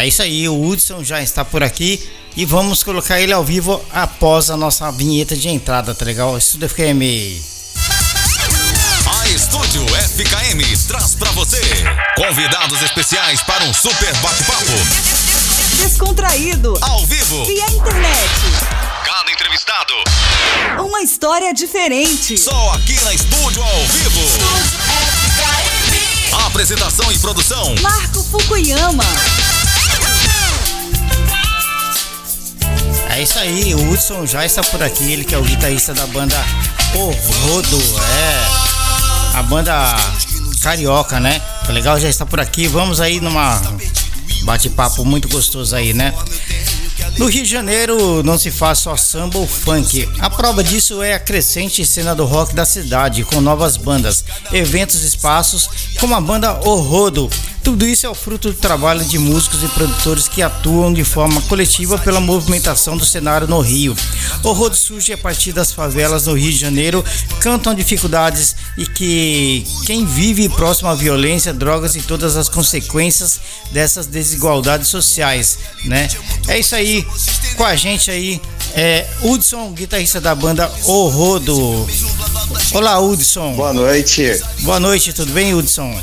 É isso aí, o Hudson já está por aqui e vamos colocar ele ao vivo após a nossa vinheta de entrada, tá legal? Estúdio FKM. A Estúdio FKM traz para você convidados especiais para um super bate-papo. Descontraído. Ao vivo. Via internet. Cada entrevistado. Uma história diferente. Só aqui na Estúdio ao vivo. Apresentação e produção. Marco Fukuyama. É isso aí, o Hudson já está por aqui, ele que é o guitarrista da banda O Rodo, é a banda carioca, né? Tá legal, já está por aqui. Vamos aí numa bate-papo muito gostoso aí, né? No Rio de Janeiro não se faz só samba ou funk. A prova disso é a crescente cena do rock da cidade, com novas bandas, eventos e espaços, como a banda O Rodo. Tudo isso é o fruto do trabalho de músicos e produtores que atuam de forma coletiva pela movimentação do cenário no Rio. O Rodo surge a partir das favelas no Rio de Janeiro, cantam dificuldades e que quem vive próximo à violência, drogas e todas as consequências dessas desigualdades sociais, né? É isso aí, com a gente aí é Hudson, guitarrista da banda O Rodo. Olá, Hudson. Boa noite. Boa noite, tudo bem, Hudson?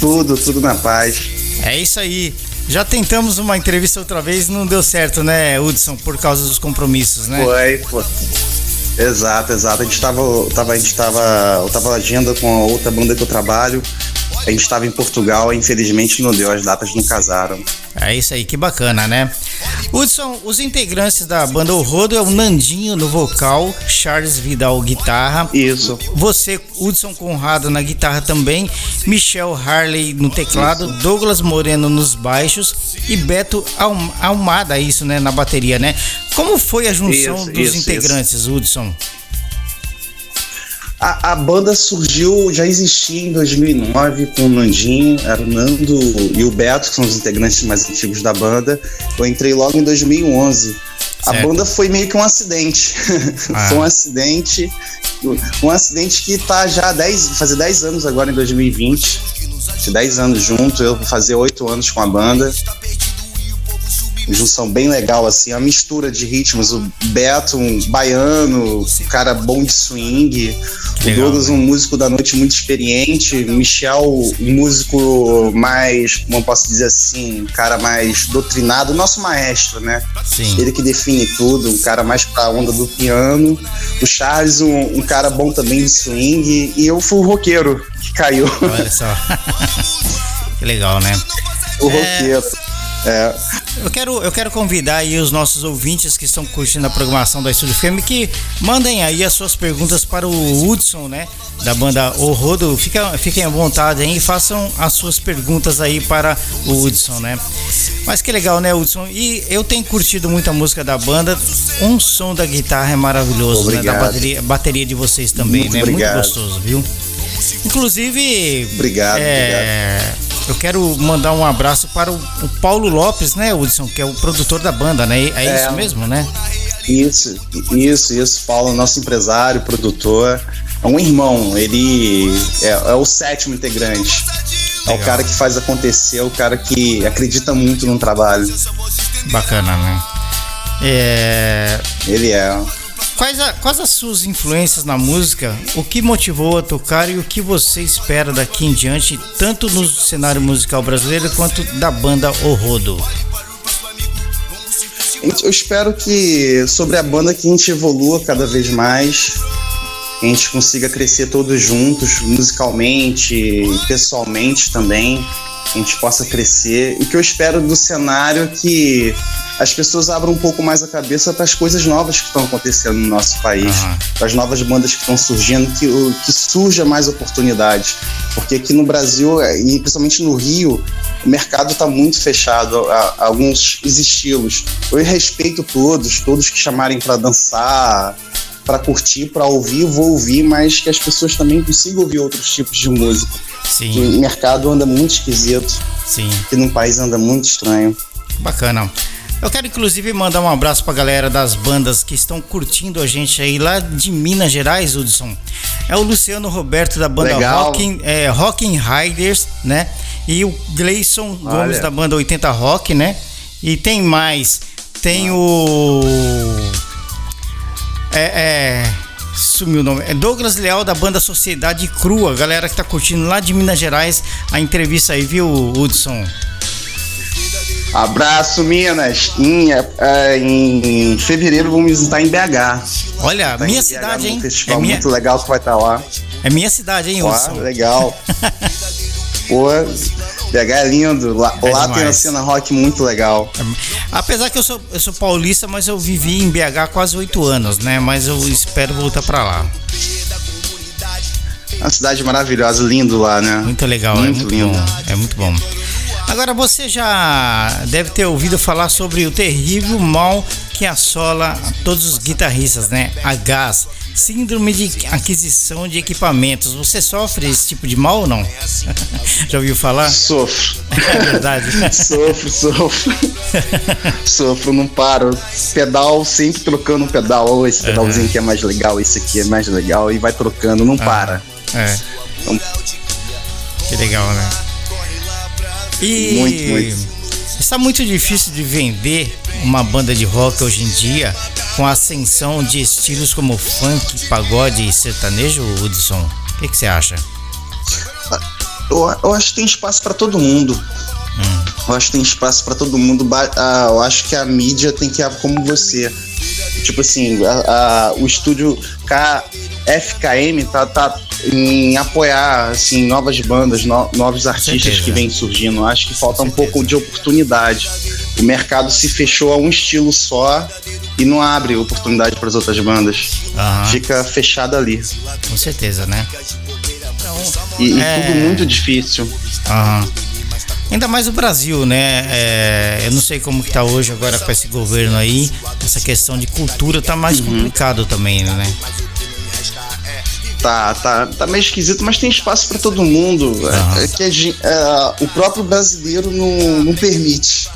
Tudo, tudo na paz. É isso aí. Já tentamos uma entrevista outra vez, não deu certo, né, Hudson, por causa dos compromissos, né? Foi, foi. Exato, exato. A gente tava, tava, a gente tava, eu tava agenda com a outra banda que eu trabalho. A gente estava em Portugal, infelizmente não deu, as datas não casaram. É isso aí, que bacana, né? Hudson, os integrantes da banda O Rodo é o Nandinho no vocal, Charles Vidal guitarra. Isso. Você, Hudson Conrado na guitarra também, Michel Harley no teclado, isso. Douglas Moreno nos baixos e Beto Almada, isso, né, na bateria, né? Como foi a junção isso, dos isso, integrantes, Hudson? A, a, banda surgiu, já existia em 2009 com o Nandinho, era o Nando e o Beto, que são os integrantes mais antigos da banda. Eu entrei logo em 2011. Certo. A banda foi meio que um acidente. Ah. foi um acidente, um acidente que tá já há 10, fazer 10 anos agora em 2020. 10 anos junto, eu vou fazer 8 anos com a banda junção bem legal, assim, a mistura de ritmos. O Beto, um baiano, um cara bom de swing. Legal, o Douglas, um músico da noite muito experiente. Michel, um músico mais, como eu posso dizer assim, um cara mais doutrinado. Nosso maestro, né? Sim. Ele que define tudo, um cara mais pra onda do piano. O Charles, um, um cara bom também de swing. E eu fui o roqueiro que caiu. Olha só. que legal, né? O é... roqueiro. É. Eu quero, eu quero convidar aí os nossos ouvintes que estão curtindo a programação da Estúdio FM que mandem aí as suas perguntas para o Hudson, né? Da banda O Rodo. Fica, fiquem à vontade aí e façam as suas perguntas aí para o Hudson, né? Mas que legal, né, Hudson? E eu tenho curtido muito a música da banda. Um som da guitarra é maravilhoso, obrigado. né? Da bateria, bateria de vocês também, muito né? Obrigado. Muito gostoso, viu? Inclusive. Obrigado, é, obrigado. Eu quero mandar um abraço para o, o Paulo Lopes, né, Hudson, que é o produtor da banda, né? É, é isso mesmo, né? Isso, isso, isso. Paulo, nosso empresário, produtor. É um irmão, ele é, é o sétimo integrante. É o cara que faz acontecer, é o cara que acredita muito no trabalho. Bacana, né? É... Ele é. Quais, a, quais as suas influências na música? O que motivou a tocar e o que você espera daqui em diante, tanto no cenário musical brasileiro quanto da banda O Rodo? Eu espero que sobre a banda que a gente evolua cada vez mais, que a gente consiga crescer todos juntos, musicalmente, pessoalmente também, a gente possa crescer. E que eu espero do cenário que as pessoas abram um pouco mais a cabeça para as coisas novas que estão acontecendo no nosso país, uhum. para as novas bandas que estão surgindo, que, que surja mais oportunidades. Porque aqui no Brasil, é, e principalmente no Rio, o mercado está muito fechado a, a, alguns estilos. Eu respeito todos, todos que chamarem para dançar, para curtir, para ouvir, vou ouvir, mas que as pessoas também consigam ouvir outros tipos de música. Sim. Que o mercado anda muito esquisito. Sim. Que no país anda muito estranho. Bacana. Eu quero inclusive mandar um abraço pra galera das bandas que estão curtindo a gente aí lá de Minas Gerais, Hudson. É o Luciano Roberto da banda Rocking, é, Rocking Riders, né? E o Gleison. Gomes da banda 80 Rock, né? E tem mais. Tem o. É. é sumiu o nome. É Douglas Leal da banda Sociedade Crua. Galera que tá curtindo lá de Minas Gerais a entrevista aí, viu, Hudson? Abraço, Minas. Em, é, em fevereiro vamos estar em BH. Olha, Tá minha BH cidade, hein? É festival minha, muito legal que vai estar lá. é minha cidade, hein, Hudson? legal. Pô, BH é lindo. Lá, É lá tem a demais. cena rock muito legal. Apesar que eu sou, eu sou paulista, mas eu vivi em BH há quase oito anos, né? Mas eu espero voltar pra lá. Uma cidade maravilhosa, lindo lá, né? Muito legal, Muito é muito lindo. bom. É muito bom. Agora você já deve ter ouvido falar sobre o terrível mal que assola todos os guitarristas, né? A gás, síndrome de aquisição de equipamentos. Você sofre esse tipo de mal ou não? já ouviu falar? Sofro. É verdade. sofro, sofro. sofro, não paro. Pedal, sempre trocando um pedal. Esse pedalzinho aqui é mais legal, esse aqui é mais legal. E vai trocando, não para. É. Então- Que legal, né? E Muito, muito. Está muito difícil de vender uma banda de rock hoje em dia com a ascensão de estilos como funk, pagode e sertanejo, Hudson. O que que você acha? Eu, eu acho que tem espaço pra todo mundo. Hum. Eu acho que tem espaço pra todo mundo. Ah, eu acho que a mídia tem que ir como você. Tipo assim, a- a- o estúdio KFKM tá, tá em apoiar assim, novas bandas, no- novos artistas certeza. que vêm surgindo. Acho que falta um pouco de oportunidade. O mercado se fechou a um estilo só e não abre oportunidade para as outras bandas. Fica fechado ali. com certeza, né? E, e É. tudo muito difícil. Ainda mais o Brasil, né? É, eu não sei como que tá hoje agora com esse governo aí. Essa questão de cultura tá mais complicado também, né? Tá, tá, tá meio esquisito, mas tem espaço pra todo mundo. Aham. É, que é, o próprio brasileiro não, não permite.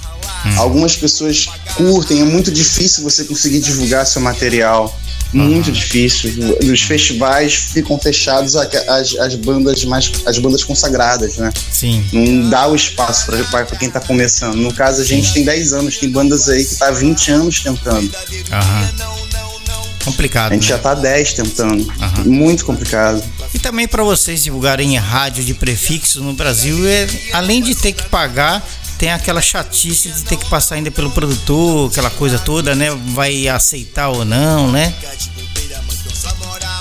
Hum. Algumas pessoas curtem, é muito difícil você conseguir divulgar seu material. Muito difícil. Os festivais ficam fechados as, as bandas mais as bandas consagradas, né? Sim. Não dá o espaço pra quem tá começando. No caso, a gente tem 10 anos, tem bandas aí que tá há 20 anos tentando. Aham. Complicado, A gente né? já tá há 10 tentando. Muito complicado. E também para vocês divulgarem rádio de prefixo no Brasil, é, além de ter que pagar, tem aquela chatice de ter que passar ainda pelo produtor, aquela coisa toda, né? Vai aceitar ou não, né?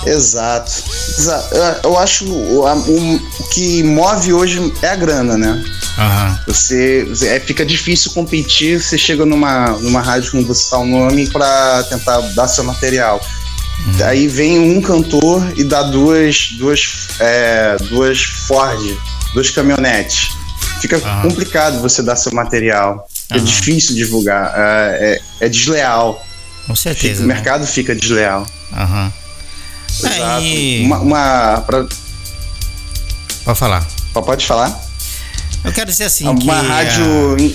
Exato. Exa- Eu, acho o, o- o que move hoje é a grana, né? Aham. Você, você- é, fica difícil competir. Você chega numa, numa rádio como você tá o nome para tentar dar seu material. Aí vem um cantor e dá duas, duas, é, duas Ford, duas caminhonetes. Fica Aham. complicado você dar seu material. É difícil divulgar. É, é- é desleal. Com Fica- certeza. o né? mercado fica desleal. Aham. Exato. Aí, Uma, uma pra- pode falar. pode falar? Eu quero dizer assim uma que rádio. em-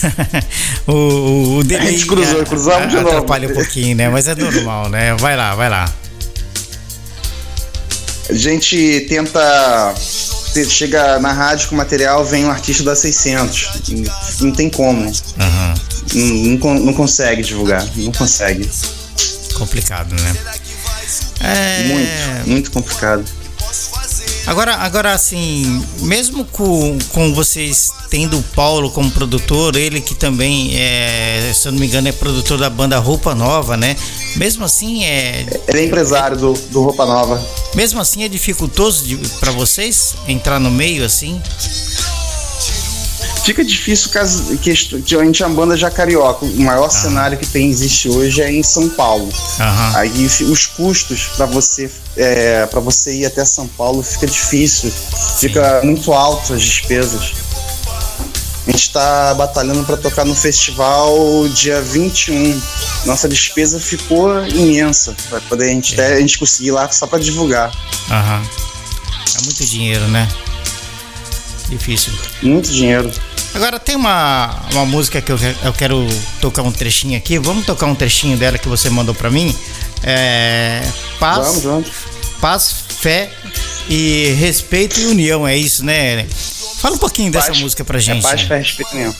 o, o, o delay A gente cruzou, a- cruzamos de novo. atrapalha um pouquinho, né? Mas é normal, né? Vai lá, vai lá. A gente tenta. te- Chega na rádio com material, vem um artista da 600. Não tem como. Aham. Não, não não consegue divulgar. Não consegue. Complicado, né? É... Muito, muito complicado. Agora, agora assim, mesmo com, com vocês tendo o Paulo como produtor, ele que também é, se eu não me engano, é produtor da banda Roupa Nova, né? Mesmo assim, é, Ele é empresário do, do Roupa Nova. mesmo assim é dificultoso para vocês entrar no meio assim? Fica difícil caso que a gente é uma banda já carioca. O maior cenário que tem existe hoje é em São Paulo. Aham. Aí os custos para você é, para você ir até São Paulo fica difícil, fica muito alto as despesas. A gente está batalhando para tocar no festival dia 21. Nossa despesa ficou imensa para poder a gente, até, a gente conseguir ir lá só para divulgar. Aham. É muito dinheiro, né? Difícil. Muito dinheiro. Agora tem uma, uma música que eu, eu quero tocar um trechinho aqui. Vamos tocar um trechinho dela que você mandou pra mim. É, paz, Vamos, vamos. paz, fé e respeito e união. É isso, né? Fala um pouquinho dessa Paz- música pra gente. É paz, fé, respeito mesmo.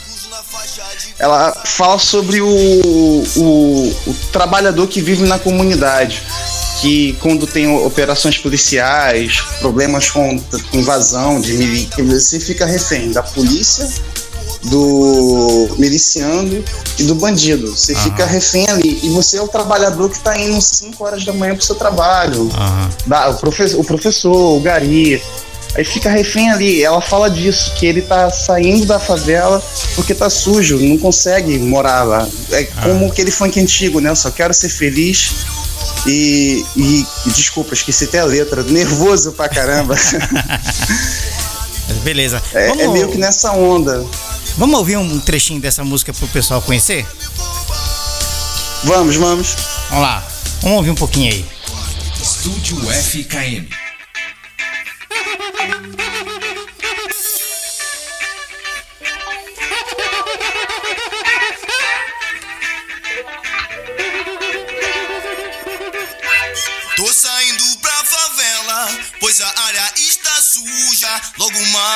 Ela fala sobre o, o, o trabalhador que vive na comunidade. Que quando tem operações policiais, problemas com, com invasão de que você fica refém da polícia, do miliciano e do bandido. Você Aham. fica refém ali. E você é o trabalhador que está indo 5 horas da manhã pro seu trabalho da- o, profe- o professor, o gari. Aí fica refém ali. Ela fala disso, que ele tá saindo da favela porque tá sujo, não consegue morar lá. É como aquele funk antigo, né? Eu só quero ser feliz. E, e, e desculpa, esqueci até a letra. Nervoso pra caramba. Beleza. É, vamos, é meio que nessa onda. Vamos ouvir um trechinho dessa música pro pessoal conhecer? Vamos, vamos. Vamos lá. Vamos ouvir um pouquinho aí. Estúdio FKM.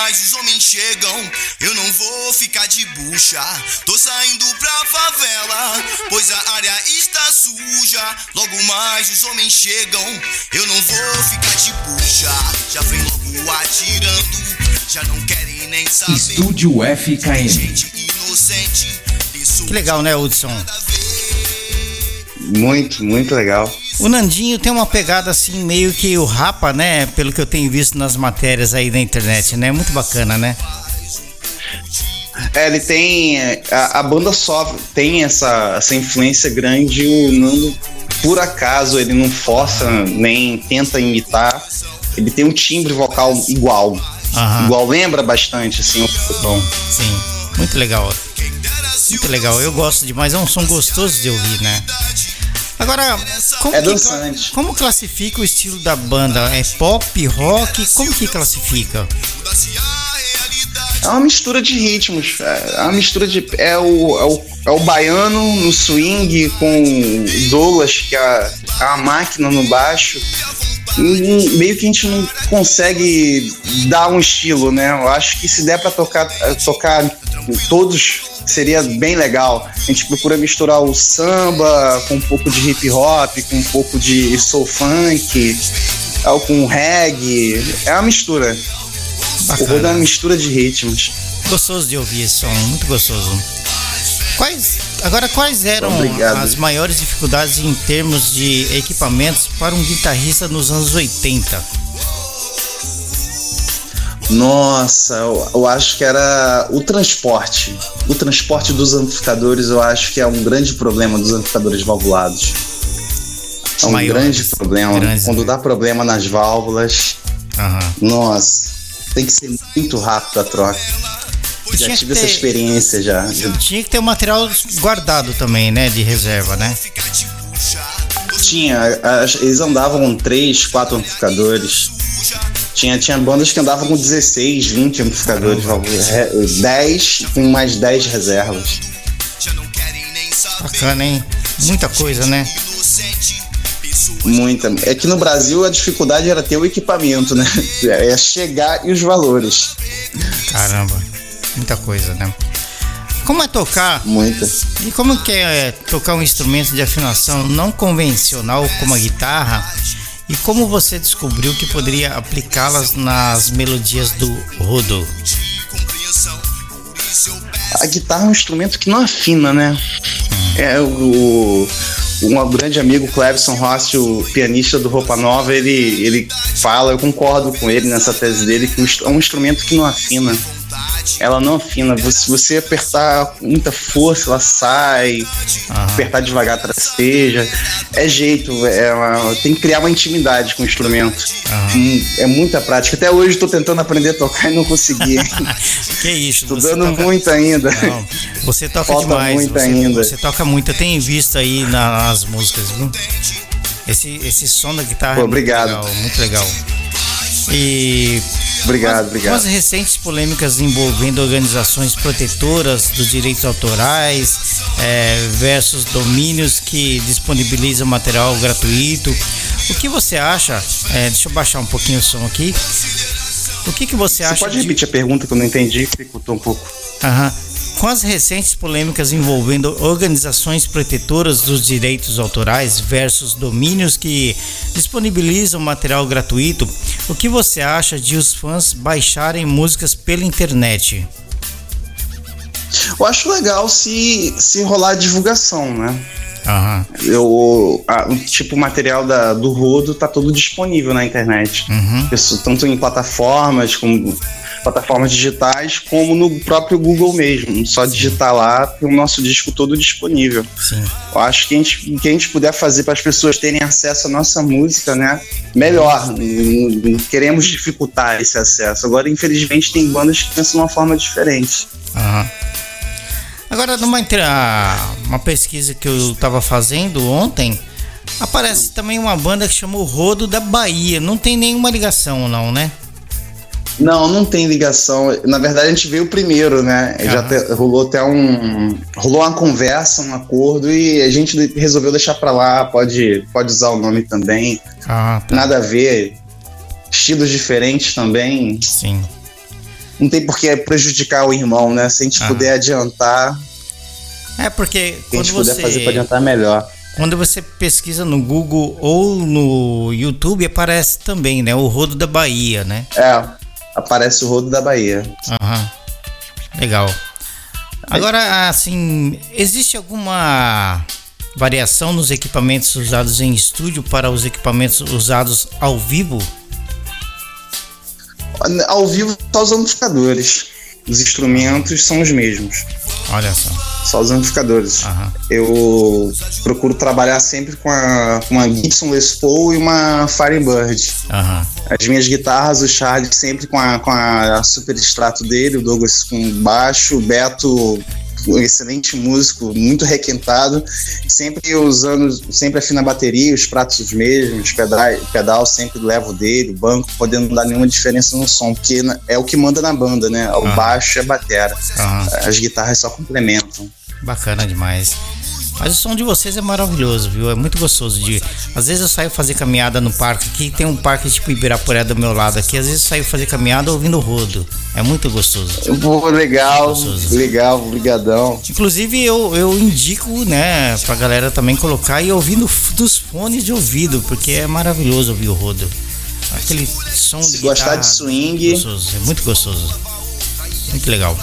Logo mais os homens chegam, eu não vou ficar de bucha. Tô saindo pra favela, pois a área está suja. Logo mais os homens chegam, eu não vou ficar de bucha. Já vem logo atirando, já não querem nem saber. Estúdio FKM. Gente inocente, Que legal, né, Hudson? Muito, muito legal. O Nandinho tem uma pegada assim, meio que o Rapa, né? Pelo que eu tenho visto nas matérias aí da internet, né? Muito bacana, né? É, ele tem. A, a banda só tem essa, essa influência grande. O Nando, por acaso, ele não força nem tenta imitar. Ele tem um timbre vocal igual. Aham. Igual, lembra bastante, assim, o tom. Sim, muito legal. Muito legal, eu gosto demais, é um som gostoso de ouvir, né? Agora, como, É que como classifica o estilo da banda? É pop, rock? Como que classifica? É uma mistura de ritmos. É uma mistura de. É o, é o, é o baiano no swing com o Douglas, que é a, a máquina no baixo. Meio que a gente não consegue dar um estilo, né? Eu acho que se der pra tocar, tocar todos seria bem legal. A gente procura misturar o samba com um pouco de hip hop, com um pouco de soul funk, com reggae. É uma mistura. O rodo é uma mistura de ritmos. Gostoso de ouvir esse som, muito gostoso. Quais, agora, quais eram Obrigado. as maiores dificuldades em termos de equipamentos para um guitarrista nos anos 80? Nossa, eu, acho que era o transporte. O transporte dos amplificadores, eu acho que é um grande problema dos amplificadores valvulados. É um Maiores, grande problema. grandes, Quando né? dá problema nas válvulas, Aham. nossa, tem que ser muito rápido a troca. E Já tinha que tive essa ter- experiência já. Tinha que ter o material guardado também, né? De reserva, né? Tinha, as- eles andavam com 3, 4 amplificadores. Tinha, tinha bandas que andavam com 16, 20 amplificadores, re- 10 com mais 10 reservas. Bacana, hein? Muita coisa, né? Muita. É que no Brasil a dificuldade era ter o equipamento, né? É chegar e os valores. Caramba, muita coisa, né? Como é tocar Muita. e como que é tocar um instrumento de afinação não convencional como a guitarra e como você descobriu que poderia aplicá-las nas melodias do rodo? A guitarra é um instrumento que não afina, né? É o. Um grande amigo, Clevson Rossi, o pianista do Roupa Nova, ele, ele fala, eu concordo com ele nessa tese dele, que é um instrumento que não afina. Ela não afina. Se você apertar com muita força, ela sai. Apertar devagar, trasteja. É jeito. É uma- tem que criar uma intimidade com o instrumento. Hum, É muita prática. Até hoje estou tentando aprender a tocar e não consegui. Que isso? Estudando toca- muito ainda. Não, você toca Falta demais. muito você, ainda. você toca muito. Eu tenho visto aí nas músicas, viu? Esse, esse som da guitarra Pô, é muito obrigado. legal, muito legal. E Obrigado, com obrigado. as recentes polêmicas envolvendo organizações protetoras dos direitos autorais é, versus domínios que disponibilizam material gratuito, o que você acha? é, deixa eu baixar um pouquinho o som aqui. O que, que você, Você acha pode de... repetir a pergunta que eu não entendi, dificultou um pouco. Aham. Com as recentes polêmicas envolvendo organizações protetoras dos direitos autorais versus domínios que disponibilizam material gratuito, o que você acha de os fãs baixarem músicas pela internet? Eu acho legal se, se rolar divulgação, né? Aham. Eu, a- o tipo o material da, do Rodo tá todo disponível na internet. Uhum. Isso, tanto em plataformas como plataformas digitais, como no próprio Google mesmo. Só digitar lá tem o nosso disco todo disponível. Sim. Eu acho que a gente, que a gente puder fazer para as pessoas terem acesso à nossa música, né? Melhor. Não- Queremos dificultar esse acesso. Agora, infelizmente, tem bandas que pensam de uma forma diferente. Aham. Agora, numa uma pesquisa que eu tava fazendo ontem, aparece também uma banda que chama o Rodo da Bahia. Não tem nenhuma ligação, não, né? Não, não tem ligação. Na verdade, a gente veio primeiro, né? Já te- rolou até um. Rolou uma conversa, um acordo, e a gente resolveu deixar pra lá. Pode, pode usar o nome também. Ah, tá. Nada a ver. Estilos diferentes também. Sim. Não tem por que prejudicar o irmão, né? Se a gente puder adiantar, É porque que a quando gente puder você, fazer pra adiantar melhor. quando você pesquisa no Google ou no YouTube, aparece também, né? O Rodo da Bahia, né? É, aparece o rodo da Bahia. Aham. Legal. Agora, assim, existe alguma variação nos equipamentos usados em estúdio para os equipamentos usados ao vivo? Ao vivo, só os amplificadores. Os instrumentos são os mesmos. Olha só. Só os amplificadores. Aham. Eu procuro trabalhar sempre com, a, uma Gibson Les Paul e uma Firebird. Aham. As minhas guitarras, o Charlie sempre com a, com a super extrato dele, o Douglas com baixo, o Beto, um excelente músico, muito requintado, sempre usando, sempre afina a bateria, os pratos os mesmos, pedal, pedal sempre levo dele, o banco, podendo não dar nenhuma diferença no som, porque é o que manda na banda, né? O Ah. baixo é a batera. Aham. As guitarras só complementam. Bacana demais. Mas o som de vocês é maravilhoso, viu? É muito gostoso de. Às vezes eu saio fazer caminhada no parque aqui, tem um parque tipo Ibirapuera do meu lado aqui, às vezes eu saio fazer caminhada ouvindo rodo. É muito gostoso. Pô, legal, Gostoso. legal, brigadão. Inclusive eu, eu indico, né, pra galera também colocar e ouvir no, dos fones de ouvido, porque é maravilhoso ouvir o rodo. Aquele som Se de gostar guitarra, de swing, gostoso, é muito gostoso. Muito legal.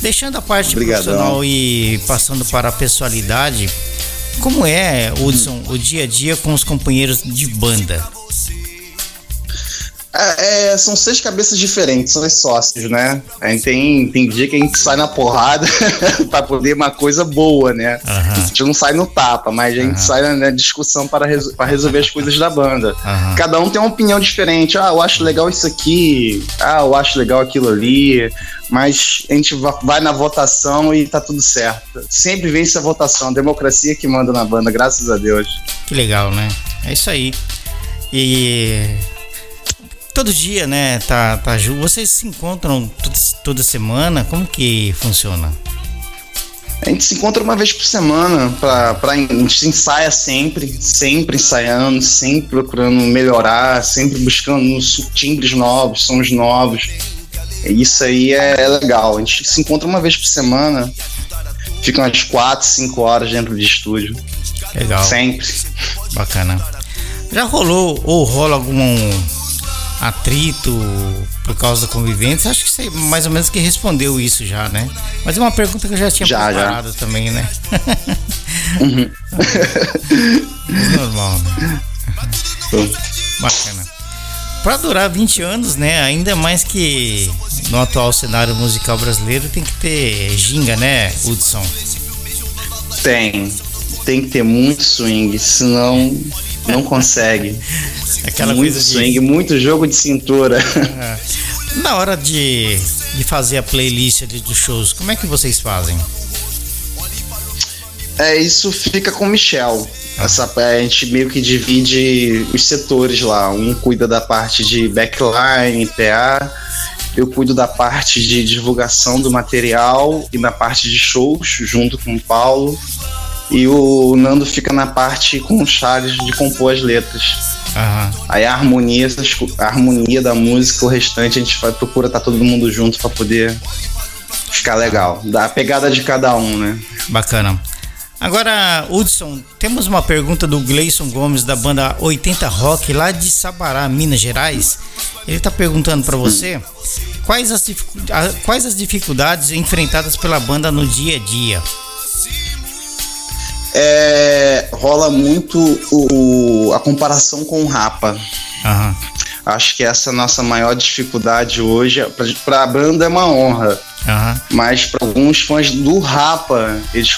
Deixando a parte Obrigadão. profissional e passando para a pessoalidade, como é, Hudson, o dia a dia com os companheiros de banda? É, é, são seis cabeças diferentes, são os sócios, né? A gente tem, tem dia que a gente sai na porrada pra poder uma coisa boa, né? A gente não sai no tapa, mas a gente sai na, na discussão para, resol- para resolver as coisas da banda. Cada um tem uma opinião diferente. Ah, eu acho legal isso aqui. Ah, eu acho legal aquilo ali. Mas a gente va- vai na votação e tá tudo certo. Sempre vence a votação. A democracia que manda na banda, graças a Deus. Que legal, né? É isso aí. E todo dia, né, tá, tá Ju, vocês se encontram toda, toda semana? Como que funciona? A gente se encontra uma vez por semana, pra, pra, a gente ensaia sempre, sempre ensaiando, sempre procurando melhorar, sempre buscando timbres novos, sons novos. Isso aí é, é legal. A gente se encontra uma vez por semana, fica umas 4, 5 horas dentro de estúdio. Legal, Sempre. bacana. Já rolou ou rola algum atrito por causa da convivência? Acho que você mais ou menos que respondeu isso já, né? Mas é uma pergunta que eu já tinha Já, já. preparado também, né? Uhum. Normal, né? Bacana. Pra durar 20 anos, né? Ainda mais que no atual cenário musical brasileiro tem que ter ginga, né, Hudson? Tem. Tem que ter muito swing, senão não consegue. Aquela muito coisa de. swing, muito jogo de cintura. Na hora de, de fazer a playlist ali dos shows, como é que vocês fazem? É, isso fica com o Michel. Essa, a gente meio que divide os setores lá. Um cuida da parte de backline, PA. Eu cuido da parte de divulgação do material e da parte de shows, junto com o Paulo. E o Nando fica na parte com o Charles de compor as letras. Aham. Aí a harmonia, a harmonia da música, o restante a gente vai, procura estar todo mundo junto pra poder ficar legal. Dá a pegada de cada um, né? Bacana. Agora, Hudson, temos uma pergunta do Gleison Gomes da banda 80 Rock lá de Sabará, Minas Gerais. Ele está perguntando para você quais as, quais as dificuldades enfrentadas pela banda no dia a dia. É, rola muito o, a comparação com o Rapa. Aham, Acho que essa é a nossa maior dificuldade hoje. Pra, pra banda é uma honra. aham, Mas para alguns fãs do Rapa, eles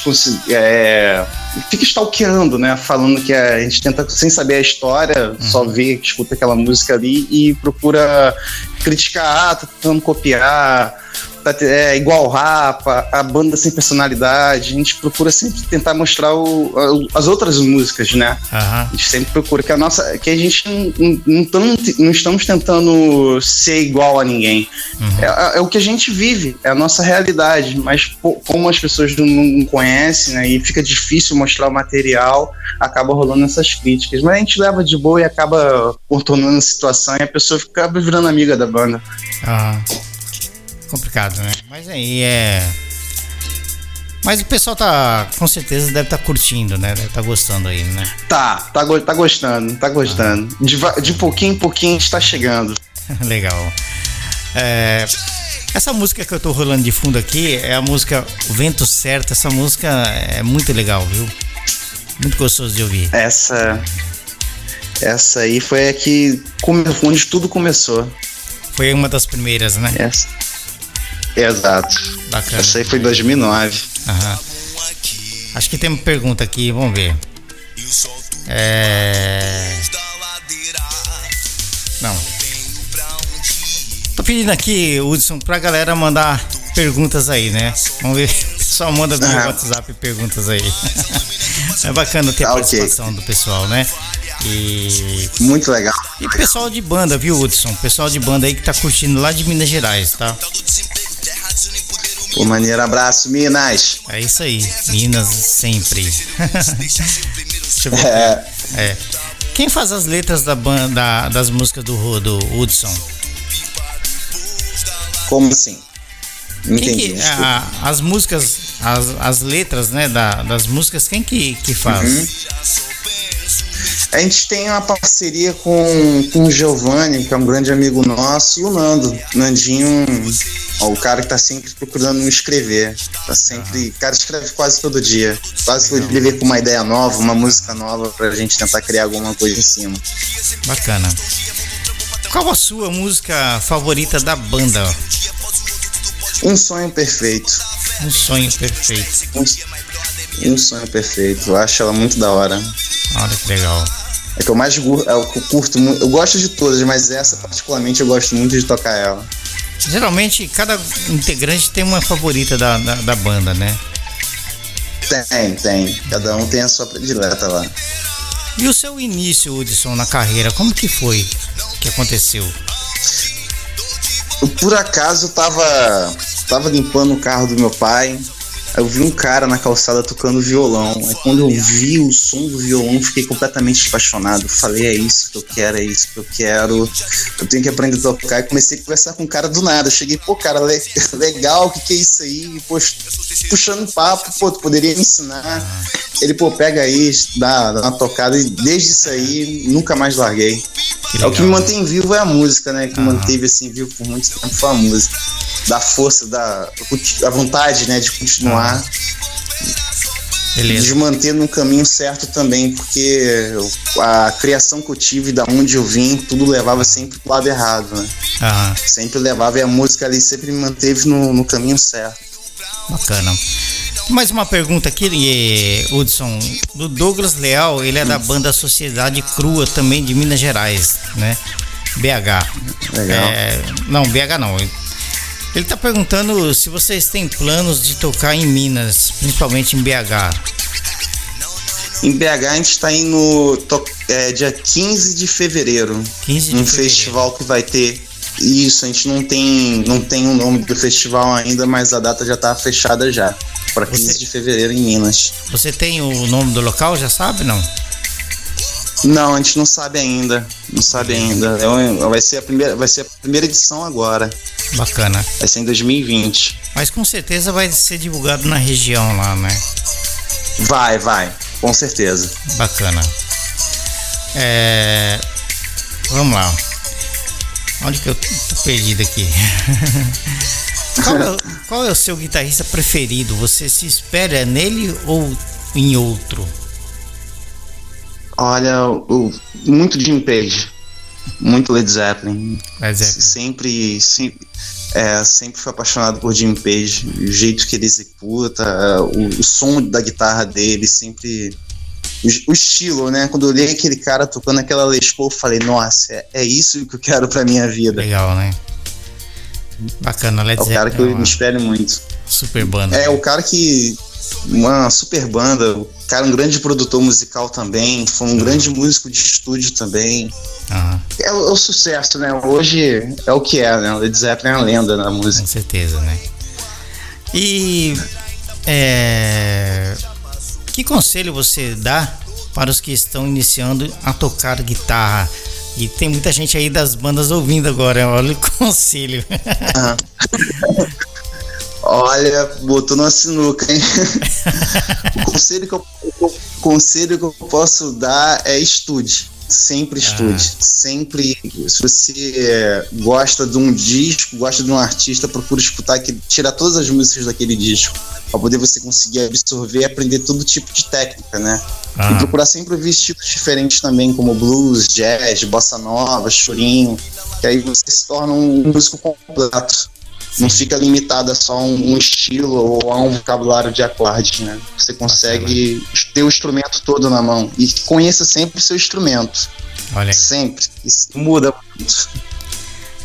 é, fica stalkeando, né? Falando que a gente tenta, sem saber a história, só vê, escuta aquela música ali e procura criticar, ah, tá tentando copiar, é igual Rapa, a banda sem personalidade. A gente procura sempre tentar mostrar o- as outras músicas, né? aham. A gente sempre procura que a nossa, que a gente não, não, não tam- não estamos tentando ser igual a ninguém. É, é o que a gente vive, é a nossa realidade. Mas pô, como as pessoas não, não conhecem, né, e fica difícil mostrar o material, acaba rolando essas críticas. Mas a gente leva de boa e acaba contornando a situação e a pessoa fica acaba virando amiga da banda. aham. Complicado, né? Mas aí é. Mas o pessoal tá, com certeza, deve estar curtindo, né? Deve estar gostando aí, né? Tá, tá, go- tá gostando, tá gostando. De, de pouquinho em pouquinho a gente tá chegando. Legal. É, essa música que eu tô rolando de fundo aqui é a música O Vento Certo. Essa música é muito legal, viu? Muito gostoso de ouvir. Essa. Essa aí foi a que onde tudo começou. Foi uma das primeiras, né? Essa. Exato. Bacana. Essa aí foi em 2009. Aham. Acho que tem uma pergunta aqui, vamos ver. É. Não. Tô pedindo aqui, Hudson, pra galera mandar perguntas aí, né? Vamos ver. Só manda no Aham. WhatsApp perguntas aí. É bacana ter a Tá, ok. participação do pessoal, né? E, Muito legal. e pessoal de banda, viu, Hudson? Pessoal de banda aí que tá curtindo lá de Minas Gerais, tá? Pô, maneiro abraço, Minas. É isso aí. Minas sempre. Deixa eu ver. É, É. Quem faz as letras da banda, das músicas do, do Hudson? como assim? Entendi. que, desculpa. a- as músicas, as, as letras, né, da, das músicas, quem que, que faz? Uhum. A gente tem uma parceria com, com o Giovanni, que é um grande amigo nosso, e o Nando. Nandinho, ó, o cara que tá sempre procurando me escrever. Tá sempre. O cara escreve quase todo dia. Quase todo dia com uma ideia nova, uma música nova pra gente tentar criar alguma coisa em cima. Bacana. Qual a sua música favorita da banda? Um sonho perfeito. Um sonho perfeito. Um, um sonho perfeito. Eu acho ela muito da hora. Olha que legal. É que eu mais é o que eu curto muito. Eu gosto de todas, mas essa particularmente eu gosto muito de tocar ela. Geralmente, cada integrante tem uma favorita da, da, da banda, né? Tem, tem. Cada um tem a sua predileta lá. E o seu início, Hudson, na carreira, como que foi que aconteceu? Eu, por acaso tava, tava limpando o carro do meu pai. Aí Eu vi um cara na calçada tocando violão. Aí quando eu vi o som do violão, fiquei completamente apaixonado. Falei, é isso que eu quero, é isso que eu quero. Eu tenho que aprender a tocar. E comecei a conversar com o cara do nada. Eu cheguei, pô, cara, le- legal, o que, que é isso aí? Puxando papo, pô, tu poderia me ensinar. Ele, pô, pega aí, dá, dá uma tocada. E desde isso aí, nunca mais larguei. É o que me mantém vivo é a música, né? Que manteve assim vivo por muito tempo foi a música. Da força, da a vontade, né, de continuar, Beleza. de manter no caminho certo também, porque a criação que eu tive, da onde eu vim, tudo levava sempre pro lado errado, né? Aham, Sempre levava e a música ali sempre me manteve no, no caminho certo. bacana. Mais uma pergunta aqui, Hudson. Do Douglas Leal, ele é da banda Sociedade Crua, também de Minas Gerais, né? BH. Legal. É, não, BH não. Ele tá perguntando se vocês têm planos de tocar em Minas, principalmente em BH. Em BH a gente tá indo é, dia 15 de fevereiro. 15 de um fevereiro. festival que vai ter Isso, a gente não tem, não tem o nome do festival ainda, mas a data já tá fechada já. Para 15 Você- de fevereiro em Minas. Você tem o nome do local, já sabe, não? Não, a gente não sabe ainda. Não sabe ainda. É vai, ser a primeira, vai ser a primeira edição agora. Bacana. Vai ser em 2020. Mas com certeza vai ser divulgado na região lá, né? Vai, vai. Com certeza. Bacana. É... Vamos lá. Onde que eu tô perdido aqui? qual, é, qual é o seu guitarrista preferido? Você se espera nele ou em outro? Olha, o, muito Jim Page. Muito Led Zeppelin. Led Zeppelin. Sempre, sempre, é, sempre fui apaixonado por Jim Page. O jeito que ele executa, é, o, o som da guitarra dele, sempre. O, o estilo, né? Quando eu olhei aquele cara tocando aquela Les Paul, eu falei, nossa, é, é isso que eu quero pra minha vida. Legal, né? Bacana, Led É o cara Zeppelin que é eu me uma espelho muito. super banda. É o cara que. Uma super banda, o cara um grande produtor musical também, foi um grande músico de estúdio também. Aham, É o, é o sucesso, né? Hoje é o que é, né? O Led Zeppelin é uma lenda na música. com certeza, né? E é, que conselho você dá para os que estão iniciando a tocar guitarra? E tem muita gente aí das bandas ouvindo agora, olha o conselho. Olha, botou numa sinuca, hein? o, conselho que eu, o conselho que eu posso dar é estude. Sempre estude. Sempre. Se você é, gosta de um disco, gosta de um artista, procura escutar, aquele, tirar todas as músicas daquele disco. Pra poder você conseguir absorver e aprender todo tipo de técnica, né? Ah. E procurar sempre ouvir estilos diferentes também, como blues, jazz, bossa nova, chorinho. Que aí você se torna um músico completo. Não fica limitado a só um, um estilo ou a um vocabulário de acordes, né? Você consegue ter o instrumento todo na mão. E conheça sempre o seu instrumento. Olha aí. Sempre. Isso muda muito.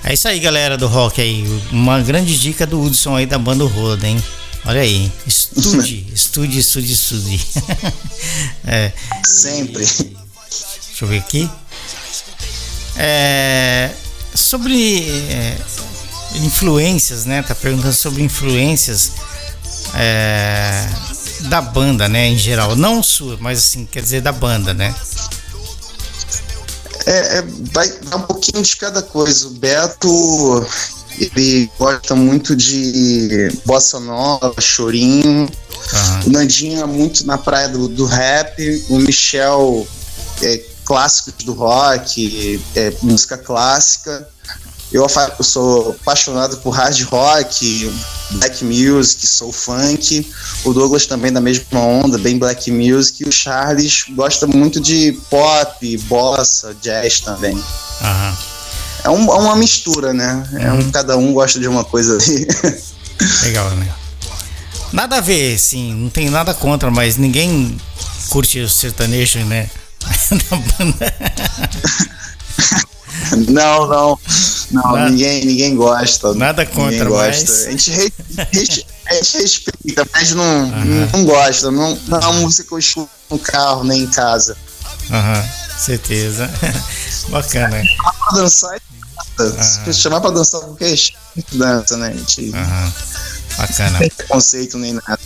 É isso aí, galera do rock aí. Uma grande dica do Hudson aí da banda Roda, hein? Olha aí. Estude, estude, estude, estude. é, Sempre. Deixa eu ver aqui. É, sobre é, influências, né? Tá perguntando sobre influências é, da banda, né? Em geral, não sua, mas assim, quer dizer da banda, né? É, é, vai dar um pouquinho de cada coisa. O Beto, ele gosta muito de bossa nova, chorinho. Aham. O Nandinho é muito na praia do, do rap. O Michel é clássicos do rock, é música clássica. Eu, eu sou apaixonado por hard rock, black music, soul funk. O Douglas também da mesma onda, bem black music. E o Charles gosta muito de pop, bossa, jazz também. Aham. É, um- é uma mistura, né? É um, cada um gosta de uma coisa ali. Legal, né? Nada a ver, sim, não tem nada contra, mas ninguém curte o sertanejo, né? Não, não. Não, Nada- ninguém, ninguém gosta. Nada contra, gosta. mas- A, gente re- a gente respeita, mas não, não gosta. Não, não é uma música que eu escuto no carro, nem em casa. Aham, certeza. Bacana. Pra dançar, se chamar pra dançar qualquer dança, né? A gente não. Bacana. tem preconceito nem nada.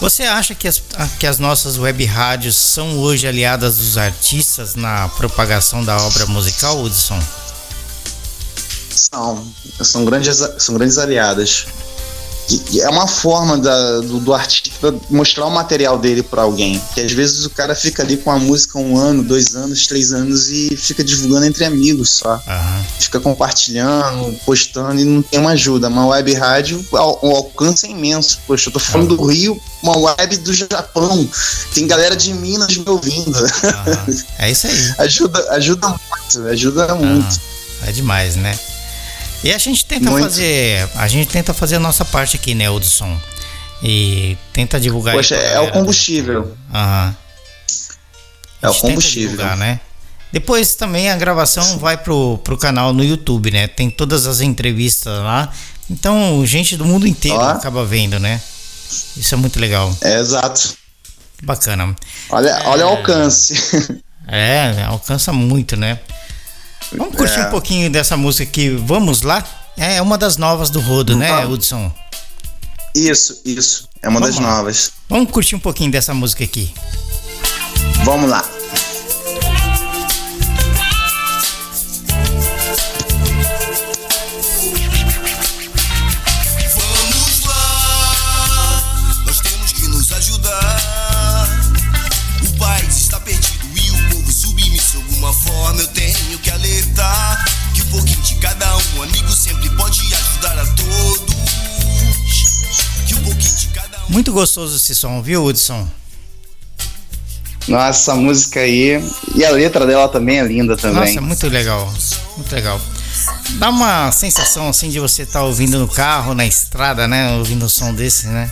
Você acha que as, que as nossas web rádios são hoje aliadas dos artistas na propagação da obra musical, Hudson? São, são grandes, são grandes aliadas. É uma forma da- do, do artista mostrar o material dele pra alguém. Que às vezes o cara fica ali com a música um ano, dois anos, três anos e fica divulgando entre amigos só. Aham. Fica compartilhando, postando e não tem uma ajuda. Uma web rádio, al- o alcance é imenso. Poxa, eu tô falando do Rio, uma web do Japão. Tem galera de Minas me ouvindo. aham. É isso aí. ajuda, ajuda muito, ajuda muito. É demais, né? E a gente tenta Muito. fazer. A gente tenta fazer a nossa parte aqui, né, Hudson? E tenta divulgar Poxa, é o combustível. Aham. É o combustível. divulgar, né? Depois também a gravação vai pro, pro canal no YouTube, né? Tem todas as entrevistas lá. Então, gente do mundo inteiro Ó. acaba vendo, né? Isso é muito legal. É exato. Bacana. Olha, olha o alcance. É, alcança muito, né? Vamos curtir É. um pouquinho dessa música aqui, vamos lá? É uma das novas do Rodo, né, Vamos. Hudson? Isso, isso. É uma Vamos das lá. novas. Vamos curtir um pouquinho dessa música aqui. Vamos lá. Muito gostoso esse som, viu, Hudson? Nossa, essa música aí. E a letra dela também é linda também. Nossa, muito legal, muito legal. Dá uma sensação assim de você estar ouvindo no carro, na estrada, né? Ouvindo um som desse, né?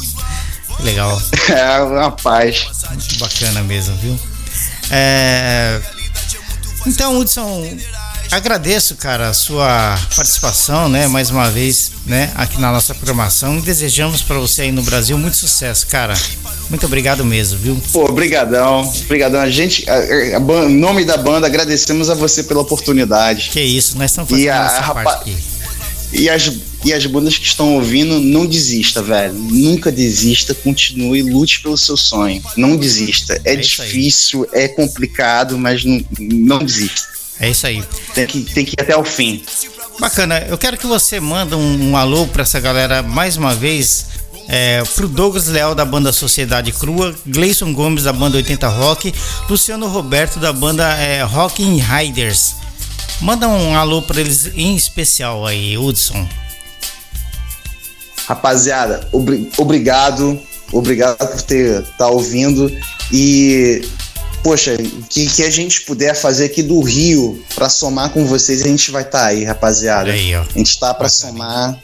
Legal, É uma paz. muito bacana mesmo, viu? É... Então, Hudson, agradeço, cara, a sua participação, né? Mais uma vez, né? Aqui na nossa programação e desejamos para você aí no Brasil muito sucesso, cara. Muito obrigado mesmo, viu? Pô, brigadão. Brigadão. A gente, a, a ban- em nome da banda, agradecemos a você pela oportunidade. Que isso, nós estamos fazendo E a nossa parte aqui. E as, e as bandas que estão ouvindo, não desista, velho. Nunca desista, continue, lute pelo seu sonho. Não desista. É, É difícil, é complicado, mas não, não desista. É isso aí. Tem que, tem que ir até o fim. Bacana, eu quero que você manda um, um alô pra essa galera mais uma vez. É, pro Douglas Leal da banda Sociedade Crua, Gleison Gomes da banda 80 Rock, Luciano Roberto da banda é, Rock in Riders. Manda um alô pra eles em especial aí, Hudson. Rapaziada, obri- obrigado. Obrigado por ter tá ouvindo. E, poxa, que, que a gente puder fazer aqui do Rio pra somar com vocês, a gente vai estar aí, rapaziada. Aí, ó. A gente tá pra Bacana. somar.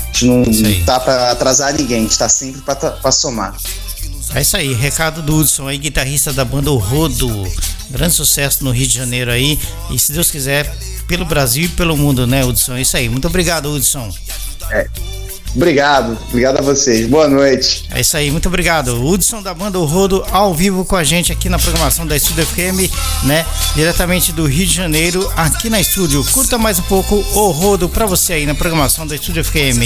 A gente não tá pra atrasar ninguém, a gente tá sempre pra somar. É isso aí, recado do Hudson aí, guitarrista da banda O Rodo. Grande sucesso no Rio de Janeiro aí. E se Deus quiser, pelo Brasil e pelo mundo, né, Hudson? É isso aí. Muito obrigado, Hudson. Obrigado, obrigado a vocês. Boa noite. É isso aí, muito obrigado. O Hudson da banda O Rodo ao vivo com a gente aqui na programação da Estúdio FM, né? Diretamente do Rio de Janeiro, aqui na estúdio. Curta mais um pouco O Rodo pra você aí na programação da Estúdio FM.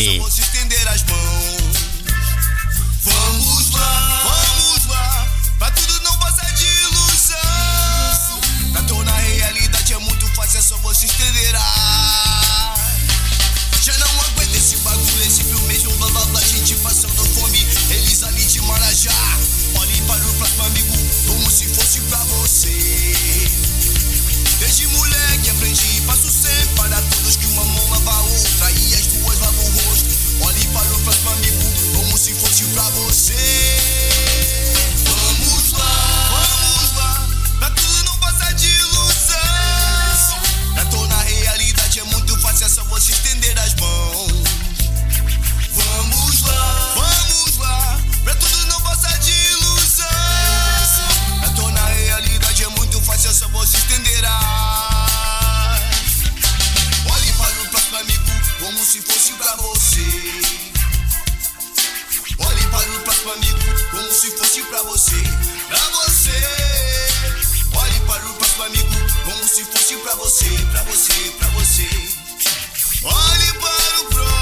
Pra você. Olhe para o próximo amigo como se fosse pra você. Pra você. Olhe para o próximo amigo como se fosse pra você, pra você, pra você. Olhe para o próximo.